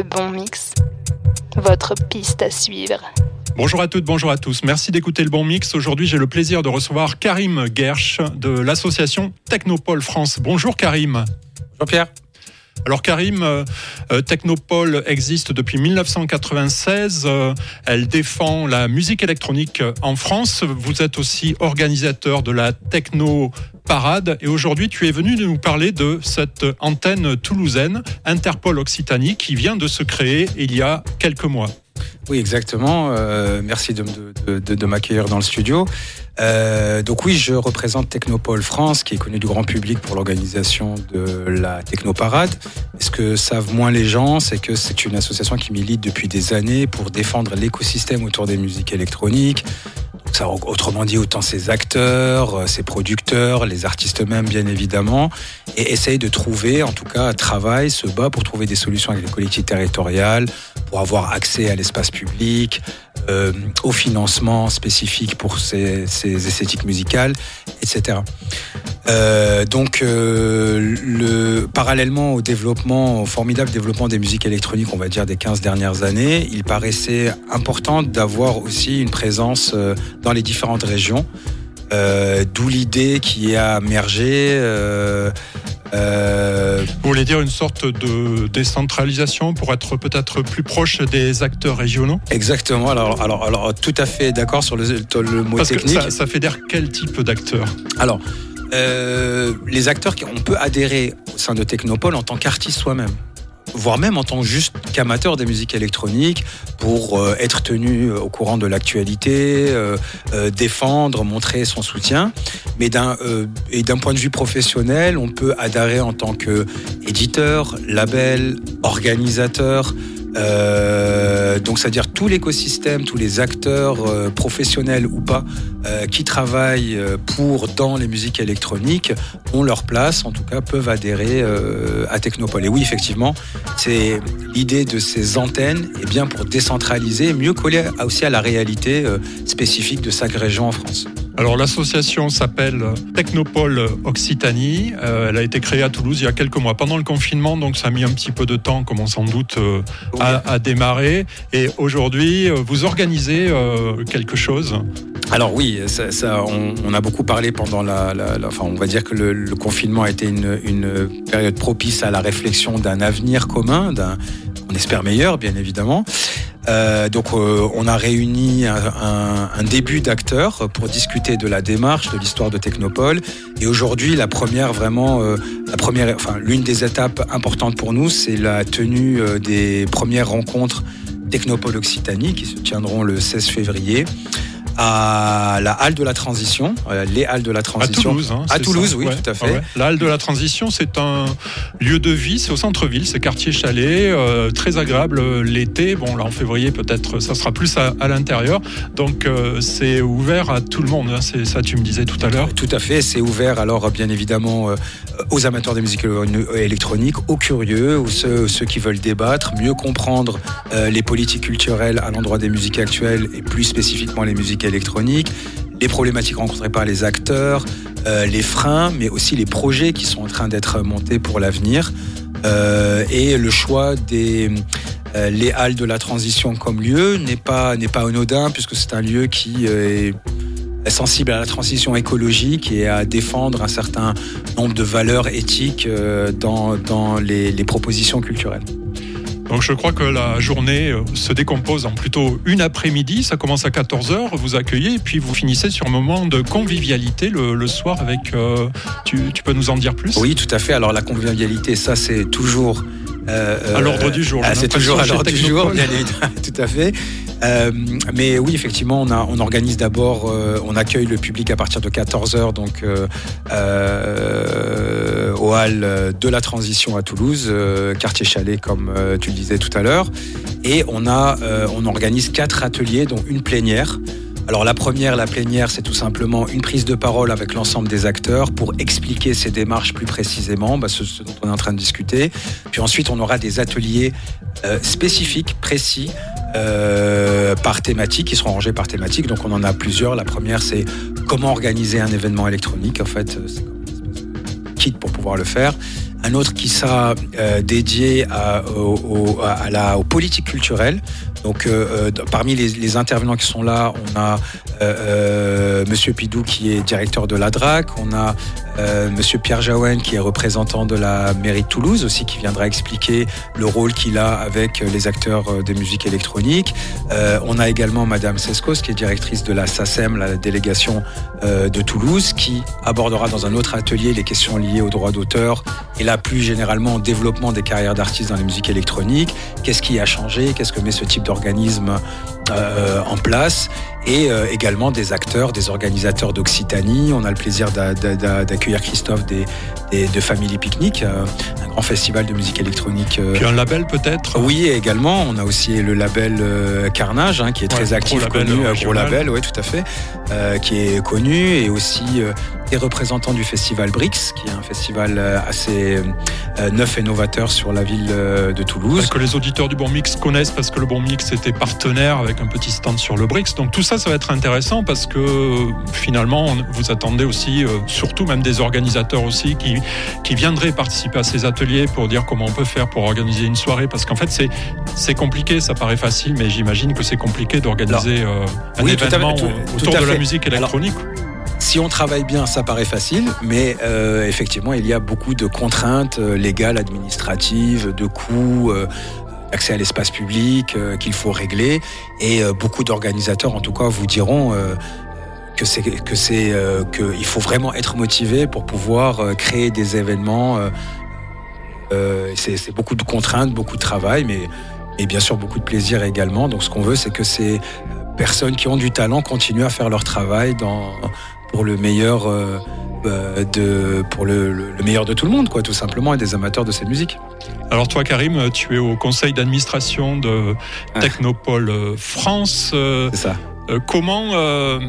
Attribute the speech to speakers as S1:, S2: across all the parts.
S1: Le bon mix, votre piste à suivre.
S2: Bonjour à toutes, bonjour à tous. Merci d'écouter le bon mix. Aujourd'hui, j'ai le plaisir de recevoir Karim Gersh de l'association Technopole France. Bonjour Karim.
S3: Bonjour Pierre.
S2: Alors Karim, euh, euh, Technopole existe depuis 1996. Euh, elle défend la musique électronique en France. Vous êtes aussi organisateur de la Techno Parade et aujourd'hui tu es venu nous parler de cette antenne toulousaine Interpol Occitanie qui vient de se créer il y a quelques mois.
S3: Oui, exactement. merci de, de m'accueillir dans le studio. Euh, donc oui, je représente Technopole France, qui est connu du grand public pour l'organisation de la Technoparade. Ce que savent moins les gens, c'est que c'est une association qui milite depuis des années pour défendre l'écosystème autour des musiques électroniques, autrement dit, autant ses acteurs, euh, ses producteurs, les artistes eux-mêmes, bien évidemment, et essaye de trouver, en tout cas, travail, se bat pour trouver des solutions avec les collectivités territoriales, pour avoir accès à l'espace public, euh, au financement spécifique pour ces esthétiques musicales, etc. Euh, donc, euh, le, parallèlement au développement, au formidable développement des musiques électroniques, on va dire des 15 dernières années, il paraissait important d'avoir aussi une présence euh, dans les différentes régions. Euh, D'où l'idée qui a émergé. Euh,
S2: euh, Vous voulez dire une sorte de décentralisation pour être peut-être plus proche des acteurs régionaux?
S3: Exactement. Alors, alors, alors, tout à fait d'accord sur le, le mot
S2: Parce
S3: technique.
S2: Que ça, ça fédère quel type d'acteurs?
S3: Alors, euh, les acteurs, on peut adhérer au sein de Technopole en tant qu'artiste soi-même voire même en tant juste qu'amateur des musiques électroniques, pour euh, être tenu au courant de l'actualité, euh, euh, défendre, montrer son soutien. Mais d'un et d'un point de vue professionnel, on peut adhérer en tant que éditeur, label, organisateur, euh, donc, c'est-à-dire tout l'écosystème, tous les acteurs euh, professionnels ou pas euh, qui travaillent pour dans les musiques électroniques ont leur place, en tout cas peuvent adhérer à Technopole. Et oui, effectivement, c'est l'idée de ces antennes, et bien pour décentraliser, mieux coller aussi à la réalité spécifique de chaque région en France.
S2: Alors l'association s'appelle Technopole Occitanie. elle a été créée à Toulouse il y a quelques mois pendant le confinement, donc ça a mis un petit peu de temps, comme on s'en doute, à, démarrer. Et aujourd'hui, euh, vous organisez euh, quelque chose?
S3: Alors oui, on, a beaucoup parlé pendant la, enfin, on va dire que le, confinement a été une, période propice à la réflexion d'un avenir commun, d'un, on espère meilleur, bien évidemment. Euh, donc, on a réuni un, début d'acteurs pour discuter de la démarche, de l'histoire de Technopole. Et aujourd'hui, la première, vraiment, la première, enfin, l'une des étapes importantes pour nous, c'est la tenue des premières rencontres Technopole Occitanie qui se tiendront le 16 février à la halle de la transition, euh, les halles de la transition.
S2: À Toulouse, hein,
S3: à Toulouse, oui, tout à fait.
S2: La halle de la transition, c'est un lieu de vie, c'est au centre-ville, c'est quartier chalet, euh, très agréable euh, l'été. Bon, là en février, peut-être, ça sera plus à, l'intérieur. Donc c'est ouvert à tout le monde. Hein, c'est ça, tu me disais tout à l'heure.
S3: Tout à fait, c'est ouvert alors bien évidemment aux amateurs de musique électronique, aux curieux, aux ceux, ceux qui veulent débattre, mieux comprendre les politiques culturelles à l'endroit des musiques actuelles et plus spécifiquement les musiques électronique, les problématiques rencontrées par les acteurs, euh, les freins, mais aussi les projets qui sont en train d'être montés pour l'avenir. Euh, et le choix des euh, les halles de la transition comme lieu n'est pas n'est pas anodin puisque c'est un lieu qui est sensible à la transition écologique et à défendre un certain nombre de valeurs éthiques dans, dans les propositions culturelles.
S2: Donc je crois que la journée euh, se décompose en plutôt une après-midi. Ça commence à 14h, vous accueillez, et puis vous finissez sur un moment de convivialité le, soir avec... Euh, tu, peux nous en dire plus?
S3: Oui, tout à fait. Alors la convivialité, ça c'est toujours...
S2: Euh, à l'ordre du jour.
S3: Ah, c'est toujours à l'ordre du jour, bien évidemment, tout à fait. Euh, mais oui, effectivement, on, a, on organise d'abord, euh, on accueille le public à partir de 14h, donc euh, au hall de la transition à Toulouse, quartier Chalet, comme tu le disais tout à l'heure. Et on, a, on organise quatre ateliers, dont une plénière. Alors la première, la plénière, c'est tout simplement une prise de parole avec l'ensemble des acteurs pour expliquer ces démarches plus précisément, bah, ce, dont on est en train de discuter. Puis ensuite, on aura des ateliers spécifiques, précis, euh, par thématique, qui seront rangés par thématique. Donc on en a plusieurs. La première, c'est comment organiser un événement électronique. En fait, c'est kit pour pouvoir le faire. un autre qui sera dédié à, à la, aux politiques culturelles. Donc, euh, euh, parmi les, intervenants qui sont là, on a euh, Monsieur Pidou qui est directeur de la DRAC, on a Monsieur Pierre Jaouen qui est représentant de la mairie de Toulouse aussi, qui viendra expliquer le rôle qu'il a avec les acteurs de musique électronique. on a également Madame Sescos qui est directrice de la SACEM, la délégation de Toulouse, qui abordera dans un autre atelier les questions liées aux droits d'auteur et là plus généralement au développement des carrières d'artistes dans la musique électronique. Qu'est-ce qui a changé? Qu'est-ce que met ce type de organismes euh, en place et euh, également des acteurs, des organisateurs d'Occitanie. On a le plaisir d'accueillir Christophe des, de Family Picnic, euh, un grand festival de musique électronique.
S2: Puis un label peut-être?
S3: Oui, également. On a aussi le label Carnage, hein, qui est très actif, connu, un gros label, oui, tout à fait, qui est connu, et aussi des représentants du festival BRICS, qui est un festival assez neuf et novateur sur la ville de Toulouse.
S2: Que les auditeurs du Bon Mix connaissent parce que le Bon Mix était partenaire avec un petit stand sur le BRICS. Donc tout ça, ça va être intéressant parce que finalement, vous attendez aussi, euh, surtout même des organisateurs aussi, qui, qui viendraient participer à ces ateliers pour dire comment on peut faire pour organiser une soirée. Parce qu'en fait, c'est, c'est compliqué, ça paraît facile, mais j'imagine que c'est compliqué d'organiser euh, un événement autour de la musique électronique.
S3: si on travaille bien, ça paraît facile, mais euh, effectivement, il y a beaucoup de contraintes légales, administratives, de coûts accès à l'espace public euh, qu'il faut régler. Et euh, beaucoup d'organisateurs, en tout cas, vous diront euh, que c'est que c'est qu'il faut vraiment être motivé pour pouvoir créer des événements. c'est beaucoup de contraintes, beaucoup de travail, mais et bien sûr beaucoup de plaisir également. Donc ce qu'on veut, c'est que ces personnes qui ont du talent continuent à faire leur travail dans, pour le meilleur de pour le, le, meilleur de tout le monde, quoi, tout simplement, et des amateurs de cette musique.
S2: Alors toi, Karim, tu es au conseil d'administration de ah. Technopole France.
S3: C'est ça.
S2: Euh, comment euh,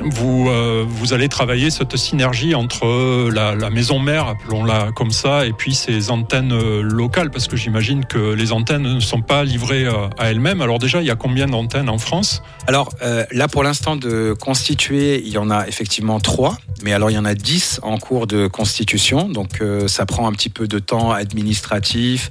S2: vous, euh, vous allez travailler cette synergie entre la, maison mère, appelons-la comme ça, et puis ces antennes locales? Parce que j'imagine que les antennes ne sont pas livrées à elles-mêmes. Alors déjà, il y a combien d'antennes en France?
S3: Alors là, pour l'instant, de constituer, il y en a effectivement trois. Mais alors, il y en a dix en cours de constitution. Donc ça prend un petit peu de temps administratif,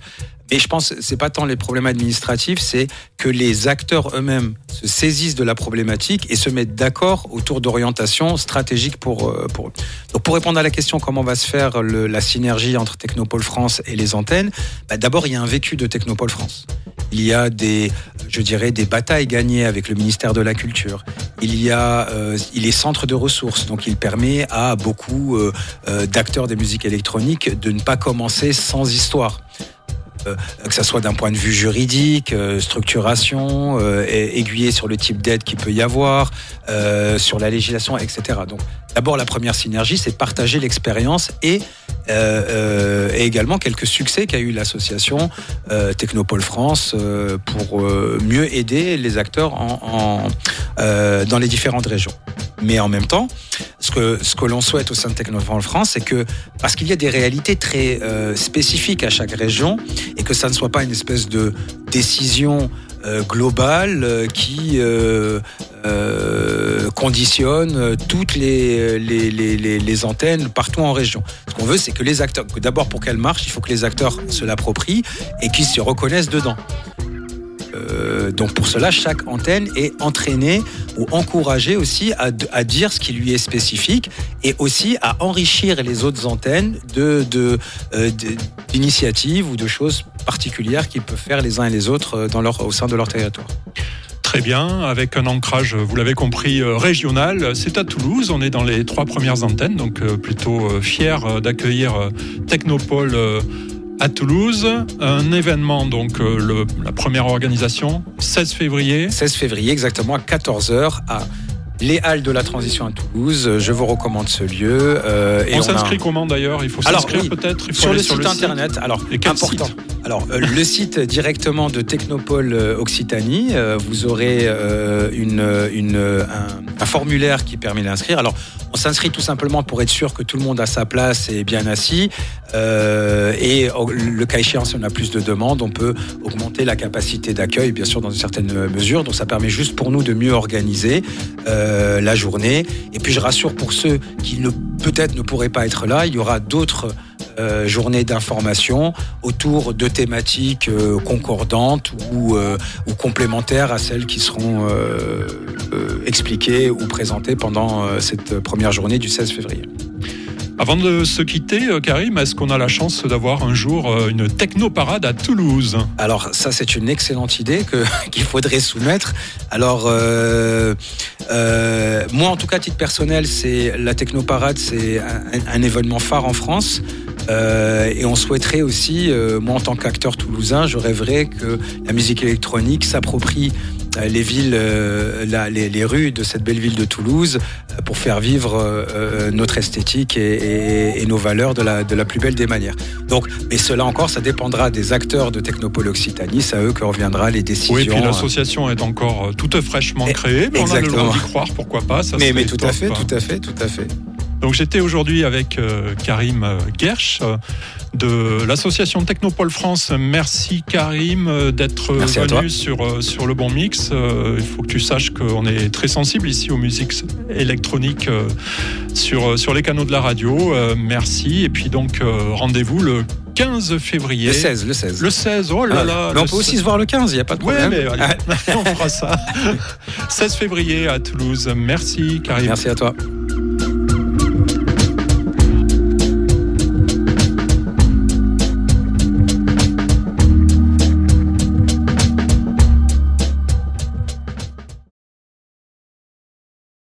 S3: et je pense c'est pas tant les problèmes administratifs, c'est que les acteurs eux-mêmes se saisissent de la problématique et se mettent d'accord autour d'orientations stratégiques pour, euh, pour. Donc pour répondre à la question comment va se faire la synergie entre Technopole France et les antennes, bah d'abord il y a un vécu de Technopole France. Il y a des, je dirais, des batailles gagnées avec le ministère de la Culture. Il y a, euh, il est centre de ressources, donc il permet à beaucoup euh, euh d'acteurs des musiques électroniques de ne pas commencer sans histoire. Euh, que ça soit d'un point de vue juridique, euh, structuration, euh, aiguillé sur le type d'aide qu'il peut y avoir, sur la législation, etc. Donc d'abord la première synergie, c'est partager l'expérience et et également quelques succès qu'a eu l'association Technopole France pour mieux aider les acteurs en, dans les différentes régions. Mais en même temps, ce que, ce que l'on souhaite au sein de Technopole France, c'est que, parce qu'il y a des réalités très spécifiques à chaque région, et que ça ne soit pas une espèce de décision euh, globale euh, qui euh, conditionne toutes les, les, les, les, antennes partout en région. Ce qu'on veut, c'est que les acteurs, que d'abord pour qu'elle marche, il faut que les acteurs se l'approprient et qu'ils se reconnaissent dedans. Donc pour cela, chaque antenne est entraînée ou encouragée aussi à, à, dire ce qui lui est spécifique et aussi à enrichir les autres antennes de, euh, d'initiatives ou de choses particulières qu'ils peuvent faire les uns et les autres euh, dans leur, au sein de leur territoire.
S2: Très bien, avec un ancrage, vous l'avez compris, régional. C'est à Toulouse, on est dans les trois premières antennes, donc plutôt fier d'accueillir Technopole à Toulouse. Un événement, donc euh, le, la première organisation, 16 février.
S3: 16 février, exactement, à 14h à les Halles de la Transition à Toulouse. Je vous recommande ce lieu.
S2: Euh, et on, s'inscrit comment d'ailleurs? Il faut s'inscrire peut-être?
S3: Sur, le site internet. Alors, important. Alors, euh, le site directement de Technopole euh, Occitanie, euh, vous aurez une, une, un, formulaire qui permet d'inscrire. Alors, on s'inscrit tout simplement pour être sûr que tout le monde a sa place et est bien assis. et le cas échéant, si on a plus de demandes, on peut augmenter la capacité d'accueil, bien sûr, dans une certaine mesure. Donc, ça permet juste pour nous de mieux organiser la journée. Et puis, je rassure pour ceux qui ne peut-être ne pourraient pas être là, il y aura d'autres euh, journée d'information autour de thématiques euh, concordantes ou, euh, ou, complémentaires à celles qui seront expliquées ou présentées pendant cette première journée du 16 février.
S2: Avant de se quitter, Karim, est-ce qu'on a la chance d'avoir un jour une technoparade à Toulouse?
S3: Alors ça, c'est une excellente idée qu'il faudrait soumettre. Alors euh, euh, moi, en tout cas, titre personnel, c'est la technoparade, c'est un, un, événement phare en France. Euh, et on souhaiterait aussi, euh, moi en tant qu'acteur toulousain, je rêverais que la musique électronique s'approprie euh, les villes, les, rues de cette belle ville de Toulouse pour faire vivre notre esthétique et, nos valeurs de la, de la plus belle des manières. Donc, mais cela encore, ça dépendra des acteurs de Technopole Occitanie, c'est à eux que reviendra les décisions.
S2: Oui, puis l'association est encore toute fraîchement eh, créée, mais on a le droit d'y croire, pourquoi pas. Ça
S3: mais, mais tout à fait, tout à fait, tout à fait.
S2: Donc j'étais aujourd'hui avec euh, Karim euh, Gersh euh, de l'association Technopole France. Merci Karim d'être venu sur, sur le bon mix. Il faut que tu saches qu'on est très sensible ici aux musiques électroniques sur, sur les canaux de la radio. Merci. Et puis donc rendez-vous le 15 février. Le
S3: 16, le 16.
S2: Le 16, oh là ah, là.
S3: Mais on peut aussi se voir le 15, il n'y a pas de problème.
S2: Ouais, mais allez, on fera ça. 16 février à Toulouse. Merci Karim.
S3: Merci à toi.